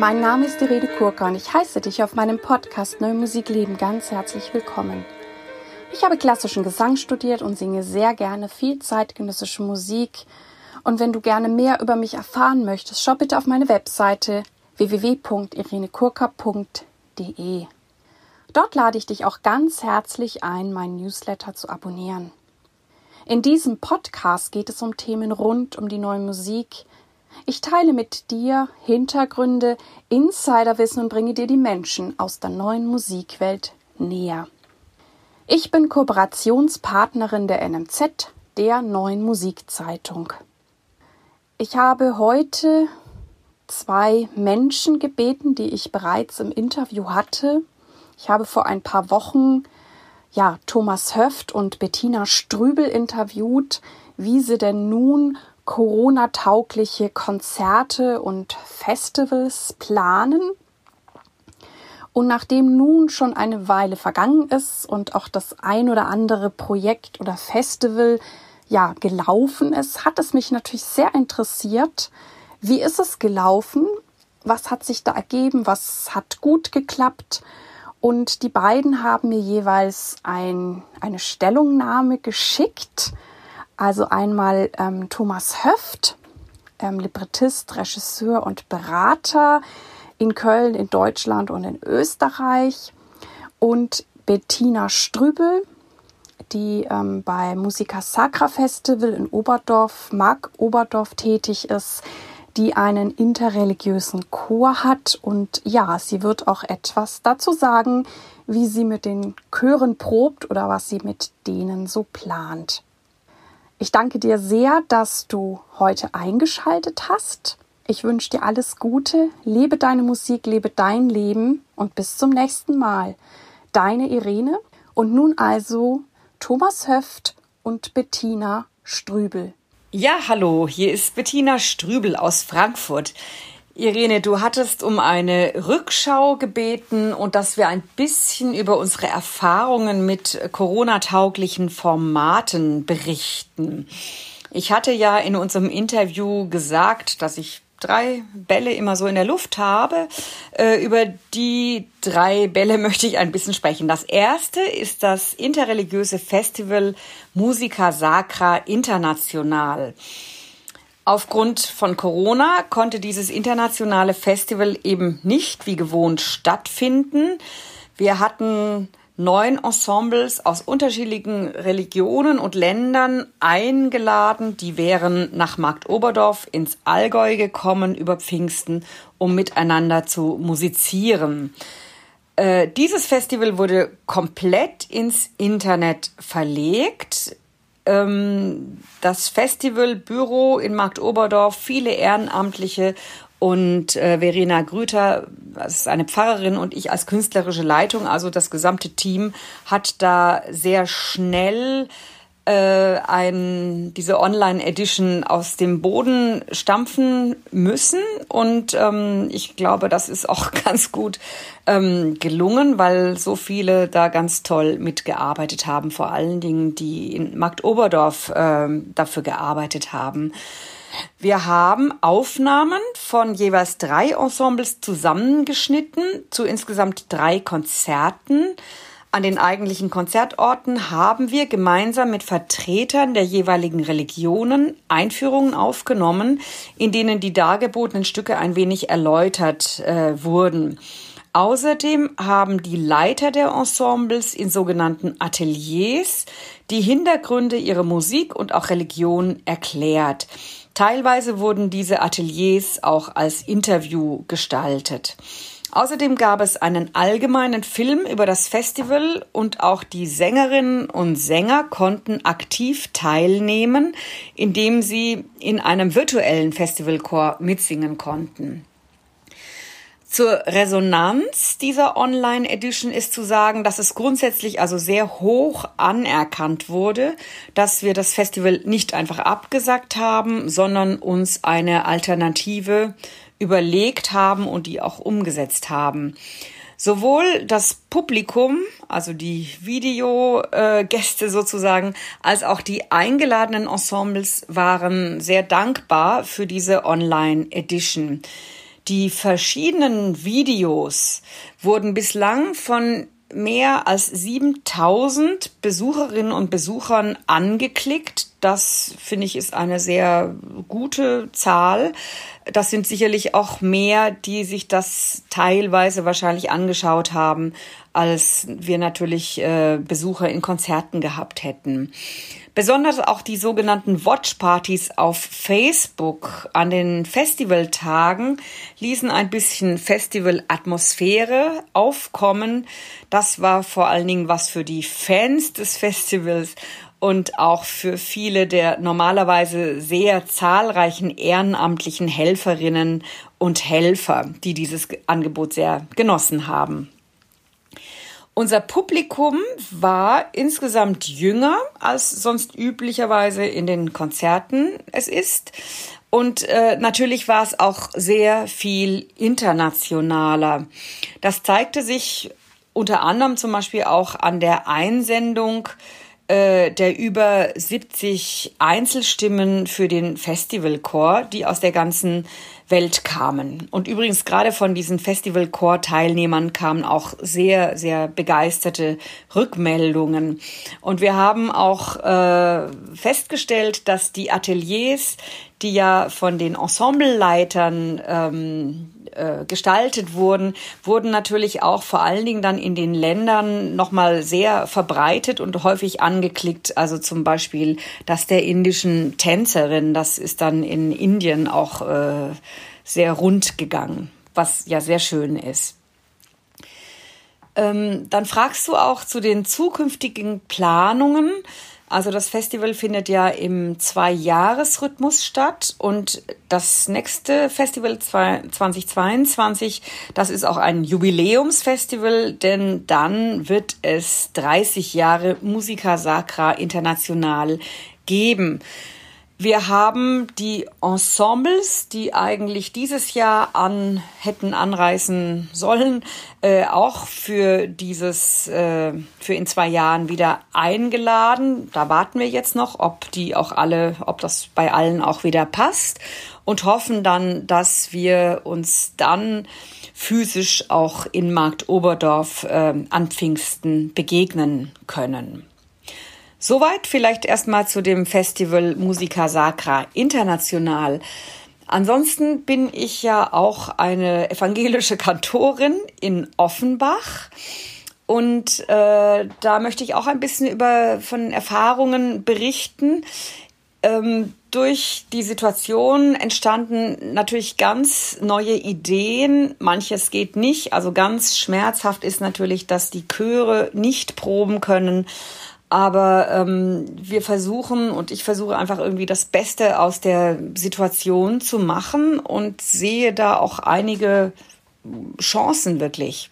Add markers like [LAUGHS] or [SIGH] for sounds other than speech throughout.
Mein Name ist Irene Kurka und ich heiße dich auf meinem Podcast Neue Musik Leben ganz herzlich willkommen. Ich habe klassischen Gesang studiert und singe sehr gerne viel zeitgenössische Musik. Und wenn du gerne mehr über mich erfahren möchtest, schau bitte auf meine Webseite www.irenekurka.de. Dort lade ich dich auch ganz herzlich ein, meinen Newsletter zu abonnieren. In diesem Podcast geht es um Themen rund um die neue Musik, ich teile mit dir Hintergründe, Insiderwissen und bringe dir die Menschen aus der neuen Musikwelt näher. Ich bin Kooperationspartnerin der NMZ, der neuen Musikzeitung. Ich habe heute zwei Menschen gebeten, die ich bereits im Interview hatte. Ich habe vor ein paar Wochen ja, Thomas Höft und Bettina Strübel interviewt, wie sie denn nun Corona-taugliche Konzerte und Festivals planen. Und nachdem nun schon eine Weile vergangen ist und auch das ein oder andere Projekt oder Festival ja gelaufen ist, hat es mich natürlich sehr interessiert. Wie ist es gelaufen? Was hat sich da ergeben? Was hat gut geklappt? Und die beiden haben mir jeweils ein, eine Stellungnahme geschickt also einmal ähm, Thomas Höft, ähm, Librettist, Regisseur und Berater in Köln, in Deutschland und in Österreich. Und Bettina Strübel, die ähm, bei Musica Sacra Festival in Oberdorf, Mark Oberdorf tätig ist, die einen interreligiösen Chor hat. Und ja, sie wird auch etwas dazu sagen, wie sie mit den Chören probt oder was sie mit denen so plant. Ich danke dir sehr, dass du heute eingeschaltet hast. Ich wünsche dir alles Gute, lebe deine Musik, lebe dein Leben und bis zum nächsten Mal. Deine Irene und nun also Thomas Höft und Bettina Strübel. Ja, hallo, hier ist Bettina Strübel aus Frankfurt. Irene, du hattest um eine Rückschau gebeten und dass wir ein bisschen über unsere Erfahrungen mit Corona-tauglichen Formaten berichten. Ich hatte ja in unserem Interview gesagt, dass ich drei Bälle immer so in der Luft habe. Äh, über die drei Bälle [LAUGHS] möchte ich ein bisschen sprechen. Das erste ist das interreligiöse Festival Musica Sacra International. Aufgrund von Corona konnte dieses internationale Festival eben nicht wie gewohnt stattfinden. Wir hatten neun Ensembles aus unterschiedlichen Religionen und Ländern eingeladen. Die wären nach Markt Oberdorf ins Allgäu gekommen über Pfingsten, um miteinander zu musizieren. Äh, dieses Festival wurde komplett ins Internet verlegt das Festivalbüro in Markt Oberdorf, viele Ehrenamtliche und äh, Verena Grüter, das ist eine Pfarrerin und ich als künstlerische Leitung, also das gesamte Team hat da sehr schnell ein, diese Online-Edition aus dem Boden stampfen müssen. Und ähm, ich glaube, das ist auch [LAUGHS] ganz gut ähm, gelungen, weil so viele da ganz toll mitgearbeitet haben, vor allen Dingen die in Markt Oberdorf ähm, dafür gearbeitet haben. Wir haben Aufnahmen von jeweils drei Ensembles zusammengeschnitten zu insgesamt drei Konzerten. An den eigentlichen Konzertorten haben wir gemeinsam mit Vertretern der jeweiligen Religionen Einführungen aufgenommen, in denen die dargebotenen Stücke ein wenig erläutert äh, wurden. Außerdem haben die Leiter der Ensembles in sogenannten Ateliers die Hintergründe ihrer Musik und auch Religion erklärt. Teilweise wurden diese Ateliers auch als Interview gestaltet. Außerdem gab es einen allgemeinen Film über das Festival und auch die Sängerinnen und Sänger konnten aktiv teilnehmen, indem sie in einem virtuellen Festivalchor mitsingen konnten. Zur Resonanz dieser Online Edition ist zu sagen, dass es grundsätzlich also sehr hoch anerkannt wurde, dass wir das Festival nicht einfach abgesagt haben, sondern uns eine Alternative überlegt haben und die auch umgesetzt haben. Sowohl das Publikum, also die Videogäste sozusagen, als auch die eingeladenen Ensembles waren sehr dankbar für diese Online-Edition. Die verschiedenen Videos wurden bislang von mehr als 7000 Besucherinnen und Besuchern angeklickt. Das finde ich ist eine sehr gute Zahl. Das sind sicherlich auch mehr, die sich das teilweise wahrscheinlich angeschaut haben, als wir natürlich äh, Besucher in Konzerten gehabt hätten. Besonders auch die sogenannten Watchpartys auf Facebook an den Festivaltagen ließen ein bisschen Festivalatmosphäre aufkommen. Das war vor allen Dingen was für die Fans des Festivals und auch für viele der normalerweise sehr zahlreichen ehrenamtlichen Helferinnen und Helfer, die dieses Angebot sehr genossen haben. Unser Publikum war insgesamt jünger als sonst üblicherweise in den Konzerten es ist. Und äh, natürlich war es auch sehr viel internationaler. Das zeigte sich unter anderem zum Beispiel auch an der Einsendung äh, der über 70 Einzelstimmen für den Festivalchor, die aus der ganzen Welt kamen. Und übrigens gerade von diesen Festivalchor-Teilnehmern kamen auch sehr, sehr begeisterte Rückmeldungen. Und wir haben auch äh, festgestellt, dass die Ateliers, die ja von den Ensembleleitern ähm, äh, gestaltet wurden, wurden natürlich auch vor allen Dingen dann in den Ländern nochmal sehr verbreitet und häufig angeklickt. Also zum Beispiel das der indischen Tänzerin, das ist dann in Indien auch äh, sehr rund gegangen, was ja sehr schön ist. Ähm, dann fragst du auch zu den zukünftigen Planungen. Also das Festival findet ja im Zwei-Jahres-Rhythmus statt und das nächste Festival 2022, das ist auch ein Jubiläumsfestival, denn dann wird es 30 Jahre Musica Sacra International geben. Wir haben die Ensembles, die eigentlich dieses Jahr an hätten anreisen sollen, äh, auch für dieses äh, für in zwei Jahren wieder eingeladen. Da warten wir jetzt noch, ob die auch alle, ob das bei allen auch wieder passt und hoffen dann, dass wir uns dann physisch auch in Markt Oberdorf äh, an Pfingsten begegnen können. Soweit vielleicht erstmal zu dem Festival Musica Sacra International. Ansonsten bin ich ja auch eine evangelische Kantorin in Offenbach. Und äh, da möchte ich auch ein bisschen über von Erfahrungen berichten. Ähm, durch die Situation entstanden natürlich ganz neue Ideen. Manches geht nicht. Also ganz schmerzhaft ist natürlich, dass die Chöre nicht proben können. Aber ähm, wir versuchen und ich versuche einfach irgendwie das Beste aus der Situation zu machen und sehe da auch einige Chancen wirklich.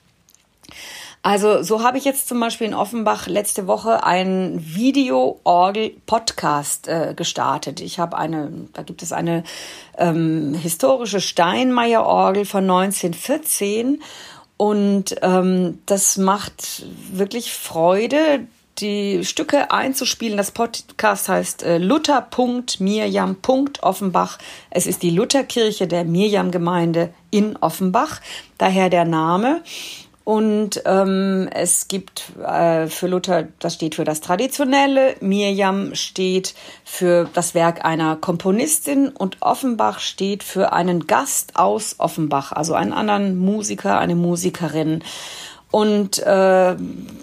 Also so habe ich jetzt zum Beispiel in Offenbach letzte Woche einen Video-Orgel-Podcast äh, gestartet. Ich habe eine, da gibt es eine ähm, historische Steinmeier-Orgel von 1914 und ähm, das macht wirklich Freude, die Stücke einzuspielen. Das Podcast heißt äh, Luther.mirjam.offenbach. Es ist die Lutherkirche der Mirjam-Gemeinde in Offenbach, daher der Name. Und ähm, es gibt äh, für Luther, das steht für das Traditionelle, Mirjam steht für das Werk einer Komponistin und Offenbach steht für einen Gast aus Offenbach, also einen anderen Musiker, eine Musikerin. Und äh,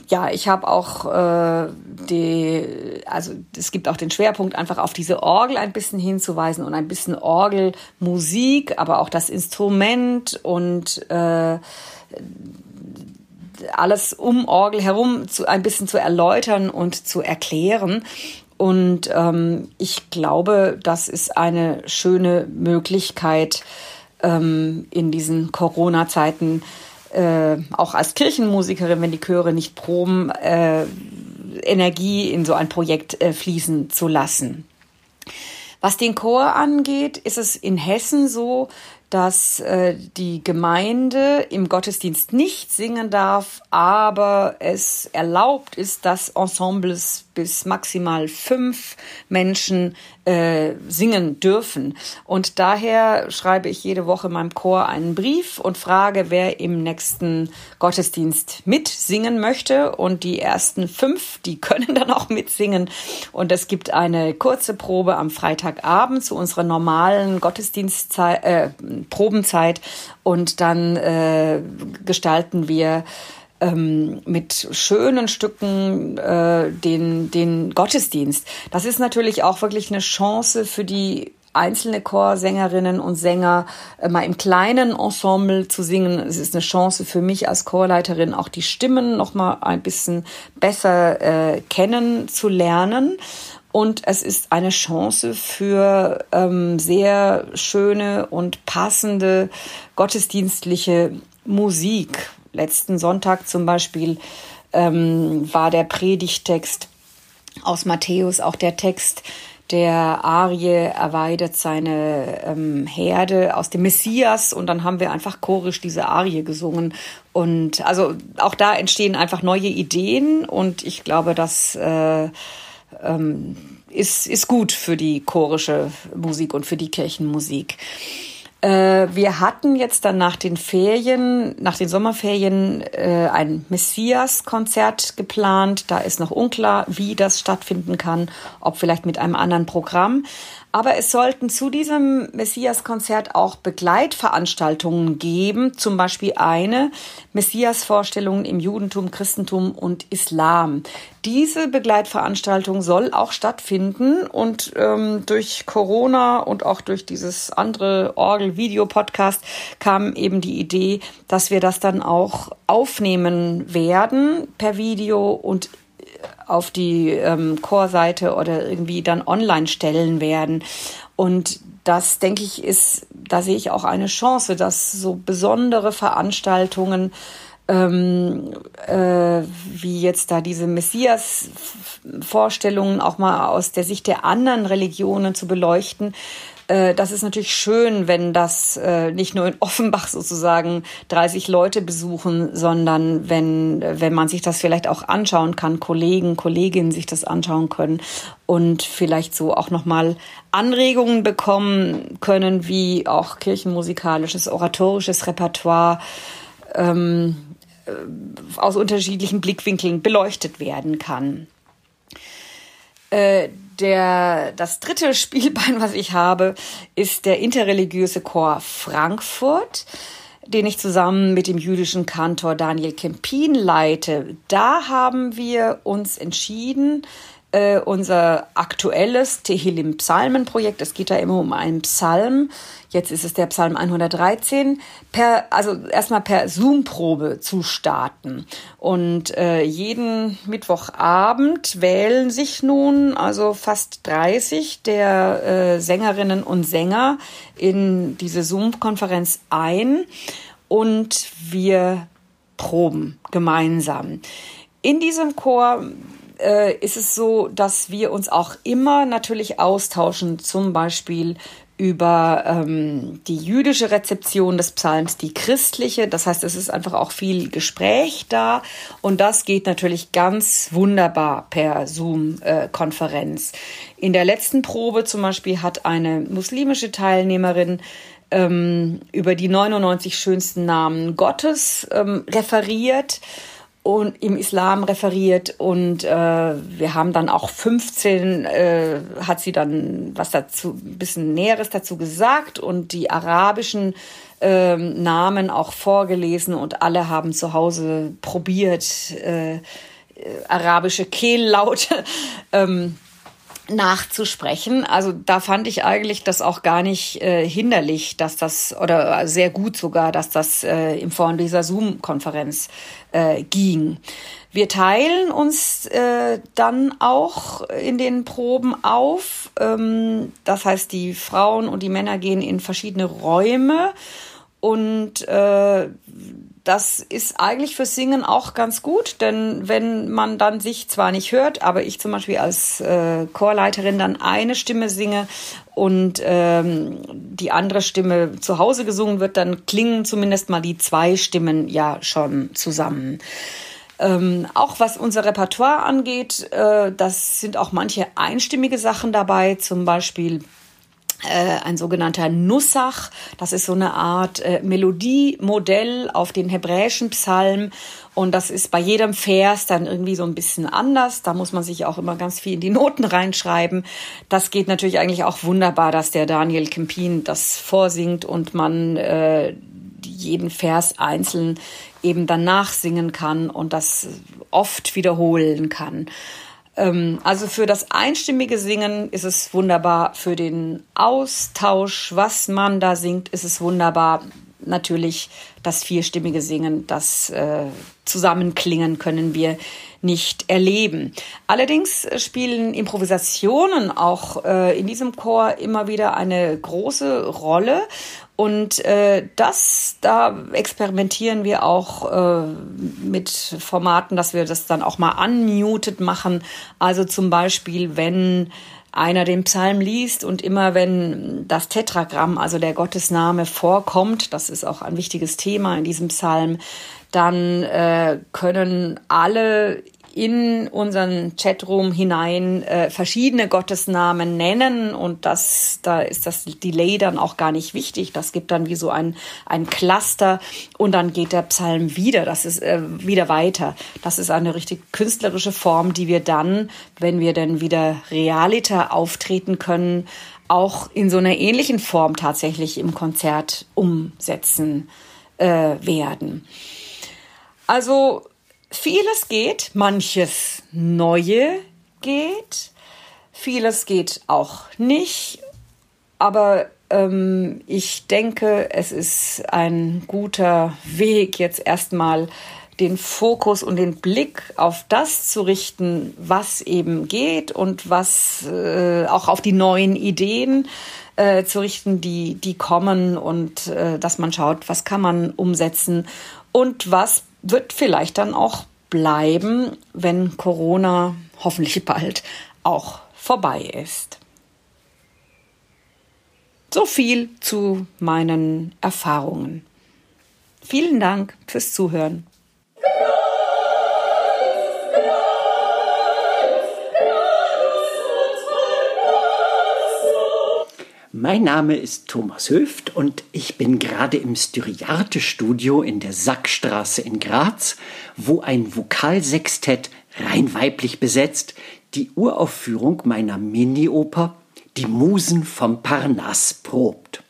ja, ich habe auch äh, die, also es gibt auch den Schwerpunkt, einfach auf diese Orgel ein bisschen hinzuweisen und ein bisschen Orgelmusik, aber auch das Instrument und äh, alles um Orgel herum zu, ein bisschen zu erläutern und zu erklären. Und ähm, ich glaube, das ist eine schöne Möglichkeit ähm, in diesen Corona-Zeiten äh, auch als Kirchenmusikerin, wenn die Chöre nicht proben, äh, Energie in so ein Projekt äh, fließen zu lassen. Was den Chor angeht, ist es in Hessen so, dass äh, die Gemeinde im Gottesdienst nicht singen darf, aber es erlaubt ist, dass Ensembles bis maximal fünf Menschen äh, singen dürfen. Und daher schreibe ich jede Woche meinem Chor einen Brief und frage, wer im nächsten Gottesdienst mitsingen möchte. Und die ersten fünf, die [LAUGHS] können dann auch mitsingen. Und es gibt eine kurze Probe am Freitagabend zu unserer normalen Gottesdienstzeit, äh, Probenzeit. Und dann äh, gestalten wir ähm, mit schönen Stücken äh, den, den Gottesdienst. Das ist natürlich auch wirklich eine Chance für die einzelne Chorsängerinnen und Sänger äh, mal im kleinen Ensemble zu singen. Es ist eine Chance für mich als Chorleiterin auch die Stimmen noch mal ein bisschen besser äh, kennenzulernen. Und es ist eine Chance für ähm, sehr schöne und passende gottesdienstliche Musik letzten Sonntag zum Beispiel ähm, war der Predigtext aus Matthäus auch der Text der Arie erweidet seine ähm, Herde aus dem Messias und dann haben wir einfach chorisch diese Arie gesungen und also auch da entstehen einfach neue Ideen und ich glaube, das äh, ähm, ist, ist gut für die chorische Musik und für die Kirchenmusik. Äh, wir hatten jetzt dann nach den Ferien, nach den Sommerferien, äh, ein Messias-Konzert geplant. Da ist noch unklar, wie das stattfinden kann, ob vielleicht mit einem anderen Programm. Aber es sollten zu diesem Messias-Konzert auch Begleitveranstaltungen geben, zum Beispiel eine Messias-Vorstellung im Judentum, Christentum und Islam. Diese Begleitveranstaltung soll auch stattfinden und ähm, durch Corona und auch durch dieses andere Orgel-Video-Podcast kam eben die Idee, dass wir das dann auch aufnehmen werden per Video und auf die ähm, Chorseite oder irgendwie dann online stellen werden. Und das, denke ich, ist, da sehe ich auch eine Chance, dass so besondere Veranstaltungen ähm, äh, wie jetzt da diese Messias-Vorstellungen auch mal aus der Sicht der anderen Religionen zu beleuchten, das ist natürlich schön, wenn das äh, nicht nur in Offenbach sozusagen 30 Leute besuchen, sondern wenn, wenn man sich das vielleicht auch anschauen kann, Kollegen, Kolleginnen sich das anschauen können und vielleicht so auch nochmal Anregungen bekommen können, wie auch kirchenmusikalisches, oratorisches Repertoire ähm, äh, aus unterschiedlichen Blickwinkeln beleuchtet werden kann. Der, das dritte [LAUGHS] Spielbein, was ich habe, ist der interreligiöse Chor Frankfurt, den ich zusammen mit dem jüdischen Kantor Daniel Kempin leite. Da haben wir uns entschieden, äh, unser aktuelles Tehillim Psalmenprojekt, es geht da immer um einen Psalm, jetzt ist es der Psalm 113, per, also erstmal per Zoom-Probe zu starten. Und äh, jeden Mittwochabend wählen sich nun also fast 30 der äh, Sängerinnen und Sänger in diese Zoom-Konferenz ein und wir proben gemeinsam. In diesem Chor äh, ist es so, dass wir uns auch immer natürlich austauschen, zum Beispiel über ähm, die jüdische Rezeption des Psalms, die christliche. Das heißt, es ist einfach auch viel Gespräch da und das geht natürlich ganz wunderbar per Zoom-Konferenz. In der letzten Probe zum Beispiel hat eine muslimische Teilnehmerin ähm, über die 99 schönsten Namen Gottes ähm, referiert und im Islam referiert und äh, wir haben dann auch 15 äh, hat sie dann was dazu ein bisschen näheres dazu gesagt und die arabischen äh, Namen auch vorgelesen und alle haben zu Hause probiert äh, arabische Kehllaute [LAUGHS] ähm, nachzusprechen. Also da fand ich eigentlich das auch gar nicht äh, hinderlich, dass das oder sehr gut sogar, dass das äh, in Form dieser Zoom-Konferenz äh, ging. Wir teilen uns äh, dann auch in den Proben auf. Ähm, das heißt, die Frauen und die Männer gehen in verschiedene Räume und äh, das ist eigentlich fürs Singen auch ganz gut, denn wenn man dann sich zwar nicht hört, aber ich zum Beispiel als äh, Chorleiterin dann eine Stimme singe und ähm, die andere Stimme zu Hause gesungen wird, dann klingen zumindest mal die zwei Stimmen ja schon zusammen. Ähm, auch was unser Repertoire angeht, äh, das sind auch manche einstimmige Sachen dabei, zum Beispiel ein sogenannter Nussach. Das ist so eine Art äh, Melodiemodell auf den hebräischen Psalm. Und das ist bei jedem Vers dann irgendwie so ein bisschen anders. Da muss man sich auch immer ganz viel in die Noten reinschreiben. Das geht natürlich eigentlich auch wunderbar, dass der Daniel Kempin das vorsingt und man äh, jeden Vers einzeln eben danach singen kann und das oft wiederholen kann. Ähm, also für das einstimmige Singen ist es wunderbar, für den Austausch, was man da singt, ist es wunderbar. Natürlich das vierstimmige Singen, das äh, Zusammenklingen können wir nicht erleben. Allerdings spielen Improvisationen auch äh, in diesem Chor immer wieder eine große Rolle und äh, das, da experimentieren wir auch äh, mit Formaten, dass wir das dann auch mal unmuted machen. Also zum Beispiel, wenn einer den Psalm liest und immer wenn das Tetragramm, also der Gottesname vorkommt, das ist auch ein wichtiges Thema in diesem Psalm, dann äh, können alle in unseren Chatroom hinein äh, verschiedene Gottesnamen nennen und das, da ist das Delay dann auch gar nicht wichtig. Das gibt dann wie so ein, ein Cluster und dann geht der Psalm wieder. Das ist äh, wieder weiter. Das ist eine richtig künstlerische Form, die wir dann, wenn wir dann wieder realiter auftreten können, auch in so einer ähnlichen Form tatsächlich im Konzert umsetzen äh, werden. Also Vieles geht, manches Neue geht, vieles geht auch nicht, aber ähm, ich denke, es ist ein guter Weg, jetzt erstmal den Fokus und den Blick auf das zu richten, was eben geht und was äh, auch auf die neuen Ideen äh, zu richten, die, die kommen und äh, dass man schaut, was kann man umsetzen und was wird vielleicht dann auch bleiben, wenn Corona hoffentlich bald auch vorbei ist. So viel zu meinen Erfahrungen. Vielen Dank fürs Zuhören. Mein Name ist Thomas Höft und ich bin gerade im Styriarte-Studio in der Sackstraße in Graz, wo ein Vokalsextett rein weiblich besetzt die Uraufführung meiner Mini-Oper Die Musen vom Parnass probt.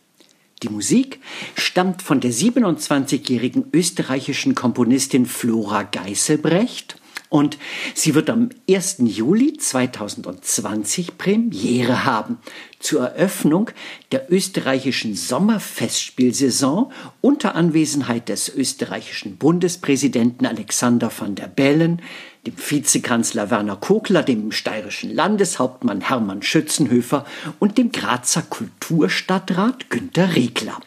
Die Musik stammt von der 27-jährigen österreichischen Komponistin Flora Geißelbrecht und sie wird am 1. Juli 2020 Premiere haben zur Eröffnung der österreichischen Sommerfestspielsaison unter Anwesenheit des österreichischen Bundespräsidenten Alexander van der Bellen, dem Vizekanzler Werner Kogler, dem steirischen Landeshauptmann Hermann Schützenhöfer und dem Grazer Kulturstadtrat Günter Riegler.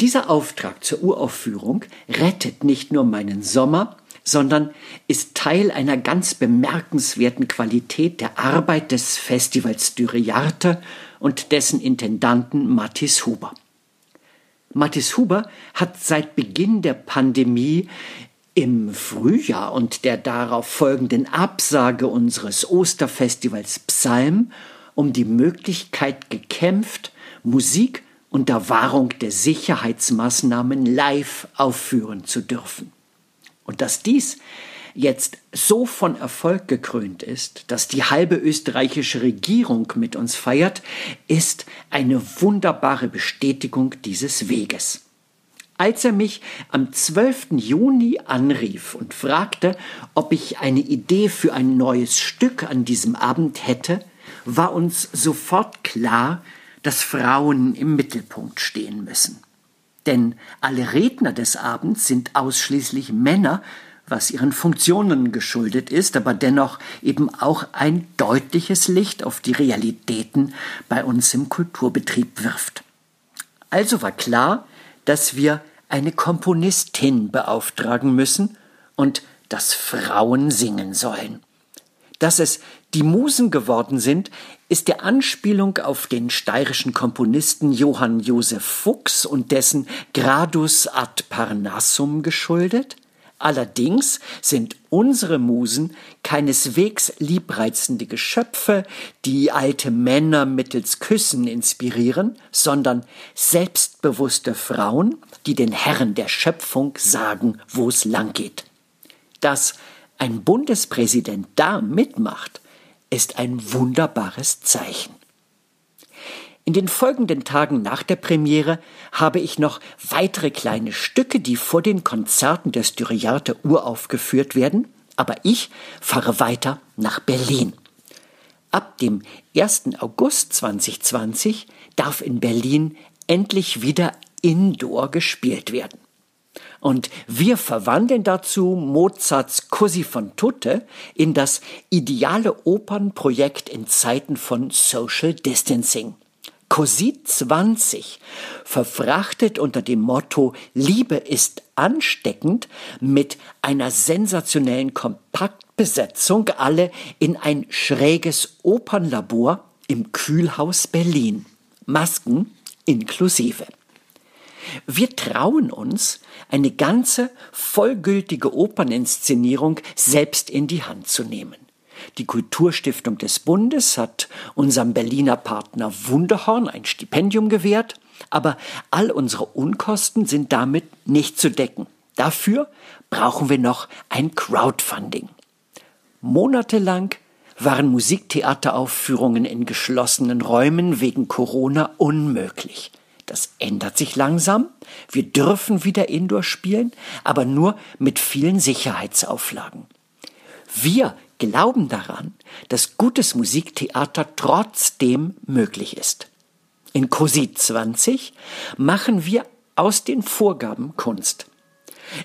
Dieser Auftrag zur Uraufführung rettet nicht nur meinen Sommer, sondern ist Teil einer ganz bemerkenswerten Qualität der Arbeit des Festivals Dürrejarte und dessen Intendanten Mathis Huber. Mathis Huber hat seit Beginn der Pandemie im Frühjahr und der darauf folgenden Absage unseres Osterfestivals Psalm um die Möglichkeit gekämpft, Musik unter Wahrung der Sicherheitsmaßnahmen live aufführen zu dürfen. Und dass dies jetzt so von Erfolg gekrönt ist, dass die halbe österreichische Regierung mit uns feiert, ist eine wunderbare Bestätigung dieses Weges. Als er mich am 12. Juni anrief und fragte, ob ich eine Idee für ein neues Stück an diesem Abend hätte, war uns sofort klar, dass Frauen im Mittelpunkt stehen müssen. Denn alle Redner des Abends sind ausschließlich Männer, was ihren Funktionen geschuldet ist, aber dennoch eben auch ein deutliches Licht auf die Realitäten bei uns im Kulturbetrieb wirft. Also war klar, dass wir eine Komponistin beauftragen müssen und dass Frauen singen sollen. Dass es die Musen geworden sind, ist der Anspielung auf den steirischen Komponisten Johann Josef Fuchs und dessen Gradus ad Parnassum geschuldet? Allerdings sind unsere Musen keineswegs liebreizende Geschöpfe, die alte Männer mittels Küssen inspirieren, sondern selbstbewusste Frauen, die den Herren der Schöpfung sagen, wo es lang geht. Ein Bundespräsident da mitmacht, ist ein wunderbares Zeichen. In den folgenden Tagen nach der Premiere habe ich noch weitere kleine Stücke, die vor den Konzerten der Styriarte uraufgeführt werden, aber ich fahre weiter nach Berlin. Ab dem 1. August 2020 darf in Berlin endlich wieder Indoor gespielt werden. Und wir verwandeln dazu Mozarts Così von tutte in das ideale Opernprojekt in Zeiten von Social Distancing. Così 20 verfrachtet unter dem Motto Liebe ist ansteckend mit einer sensationellen Kompaktbesetzung alle in ein schräges Opernlabor im Kühlhaus Berlin. Masken inklusive. Wir trauen uns, eine ganze vollgültige Operninszenierung selbst in die Hand zu nehmen. Die Kulturstiftung des Bundes hat unserem Berliner Partner Wunderhorn ein Stipendium gewährt, aber all unsere Unkosten sind damit nicht zu decken. Dafür brauchen wir noch ein Crowdfunding. Monatelang waren Musiktheateraufführungen in geschlossenen Räumen wegen Corona unmöglich. Das ändert sich langsam. Wir dürfen wieder Indoor spielen, aber nur mit vielen Sicherheitsauflagen. Wir glauben daran, dass gutes Musiktheater trotzdem möglich ist. In COSI 20 machen wir aus den Vorgaben Kunst.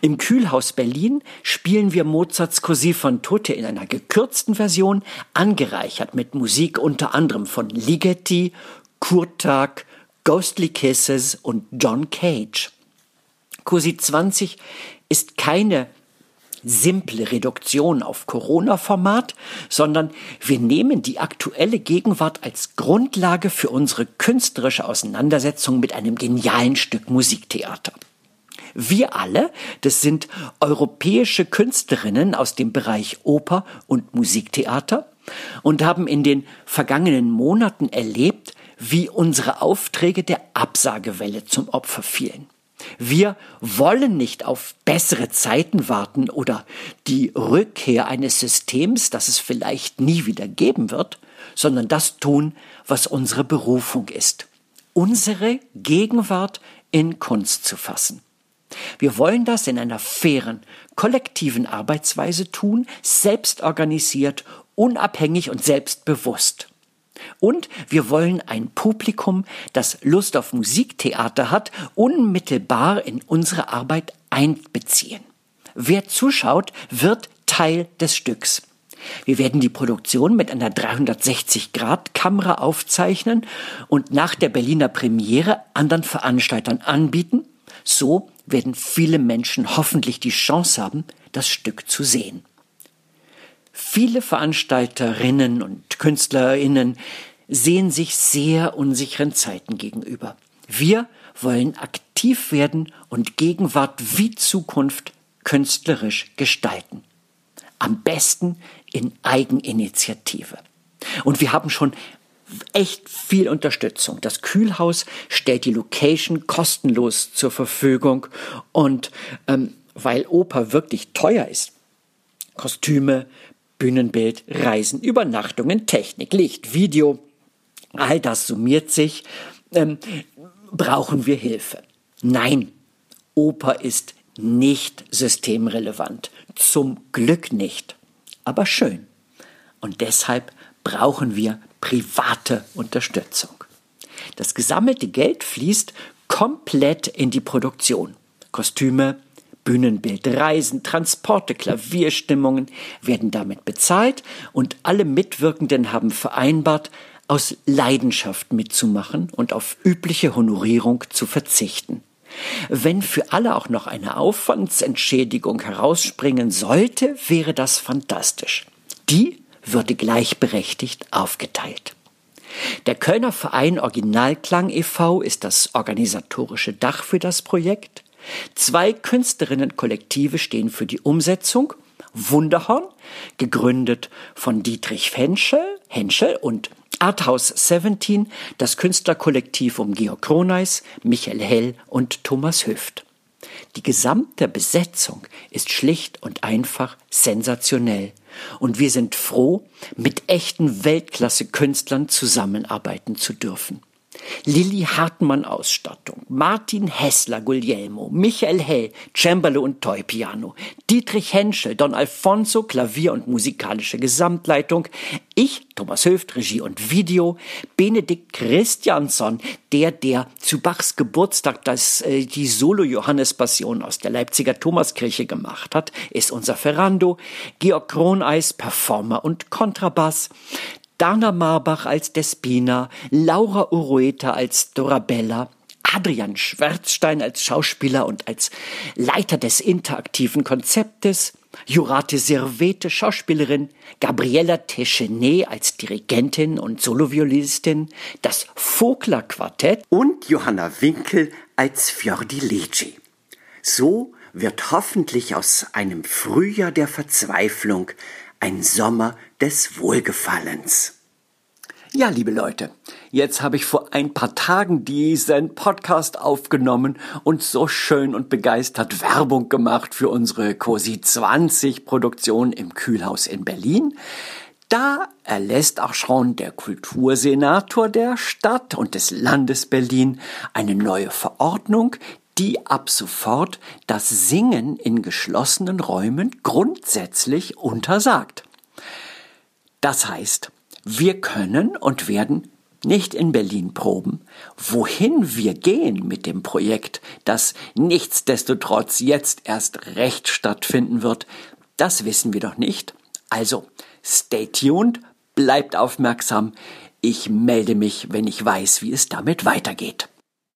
Im Kühlhaus Berlin spielen wir Mozarts Così von Tutte in einer gekürzten Version, angereichert mit Musik unter anderem von Ligeti, Kurtag, Ghostly Kisses und John Cage. Così 20 ist keine simple Reduktion auf Corona-Format, sondern wir nehmen die aktuelle Gegenwart als Grundlage für unsere künstlerische Auseinandersetzung mit einem genialen Stück Musiktheater. Wir alle, das sind europäische Künstlerinnen aus dem Bereich Oper und Musiktheater und haben in den vergangenen Monaten erlebt, wie unsere Aufträge der Absagewelle zum Opfer fielen. Wir wollen nicht auf bessere Zeiten warten oder die Rückkehr eines Systems, das es vielleicht nie wieder geben wird, sondern das tun, was unsere Berufung ist. Unsere Gegenwart in Kunst zu fassen. Wir wollen das in einer fairen, kollektiven Arbeitsweise tun, selbst organisiert, unabhängig und selbstbewusst. Und wir wollen ein Publikum, das Lust auf Musiktheater hat, unmittelbar in unsere Arbeit einbeziehen. Wer zuschaut, wird Teil des Stücks. Wir werden die Produktion mit einer 360-Grad-Kamera aufzeichnen und nach der Berliner Premiere anderen Veranstaltern anbieten. So werden viele Menschen hoffentlich die Chance haben, das Stück zu sehen. Viele Veranstalterinnen und Künstlerinnen sehen sich sehr unsicheren Zeiten gegenüber. Wir wollen aktiv werden und Gegenwart wie Zukunft künstlerisch gestalten. Am besten in Eigeninitiative. Und wir haben schon echt viel Unterstützung. Das Kühlhaus stellt die Location kostenlos zur Verfügung und ähm, weil Oper wirklich teuer ist, Kostüme, Bühnenbild, Reisen, Übernachtungen, Technik, Licht, Video, all das summiert sich, ähm, brauchen wir Hilfe. Nein, Oper ist nicht systemrelevant. Zum Glück nicht. Aber schön. Und deshalb brauchen wir private Unterstützung. Das gesammelte Geld fließt komplett in die Produktion. Kostüme, Bühnenbild, Reisen, Transporte, Klavierstimmungen werden damit bezahlt und alle Mitwirkenden haben vereinbart, aus Leidenschaft mitzumachen und auf übliche Honorierung zu verzichten. Wenn für alle auch noch eine Aufwandsentschädigung herausspringen sollte, wäre das fantastisch. Die würde gleichberechtigt aufgeteilt. Der Kölner Verein Originalklang e.V. ist das organisatorische Dach für das Projekt. Zwei Künstlerinnenkollektive stehen für die Umsetzung. Wunderhorn, gegründet von Dietrich Henschel, Henschel und Arthouse 17, das Künstlerkollektiv um Georg Kroneis, Michael Hell und Thomas Hüft. Die gesamte Besetzung ist schlicht und einfach sensationell. Und wir sind froh, mit echten Weltklasse-Künstlern zusammenarbeiten zu dürfen. Lilly Hartmann Ausstattung, Martin Hessler Guglielmo, Michael Hell Cembalo und Toy Piano, Dietrich Henschel Don Alfonso Klavier und musikalische Gesamtleitung, ich Thomas Höft Regie und Video, Benedikt Christiansson, der der zu Bachs Geburtstag das äh, die Solo Johannes Passion aus der Leipziger Thomaskirche gemacht hat, ist unser Ferrando, Georg Kroneis Performer und Kontrabass, Dana Marbach als Despina, Laura Urueta als Dorabella, Adrian Schwärzstein als Schauspieler und als Leiter des interaktiven Konzeptes, Jurate Servete, Schauspielerin, Gabriella Techenet als Dirigentin und Soloviolistin, das Vogler Quartett und Johanna Winkel als Fiordi Legi. So wird hoffentlich aus einem Frühjahr der Verzweiflung ein Sommer des Wohlgefallens. Ja, liebe Leute, jetzt habe ich vor ein paar Tagen diesen Podcast aufgenommen und so schön und begeistert Werbung gemacht für unsere COSI 20 Produktion im Kühlhaus in Berlin. Da erlässt auch schon der Kultursenator der Stadt und des Landes Berlin eine neue Verordnung, die ab sofort das Singen in geschlossenen Räumen grundsätzlich untersagt. Das heißt, wir können und werden nicht in Berlin proben. Wohin wir gehen mit dem Projekt, das nichtsdestotrotz jetzt erst recht stattfinden wird, das wissen wir doch nicht. Also, stay tuned, bleibt aufmerksam. Ich melde mich, wenn ich weiß, wie es damit weitergeht.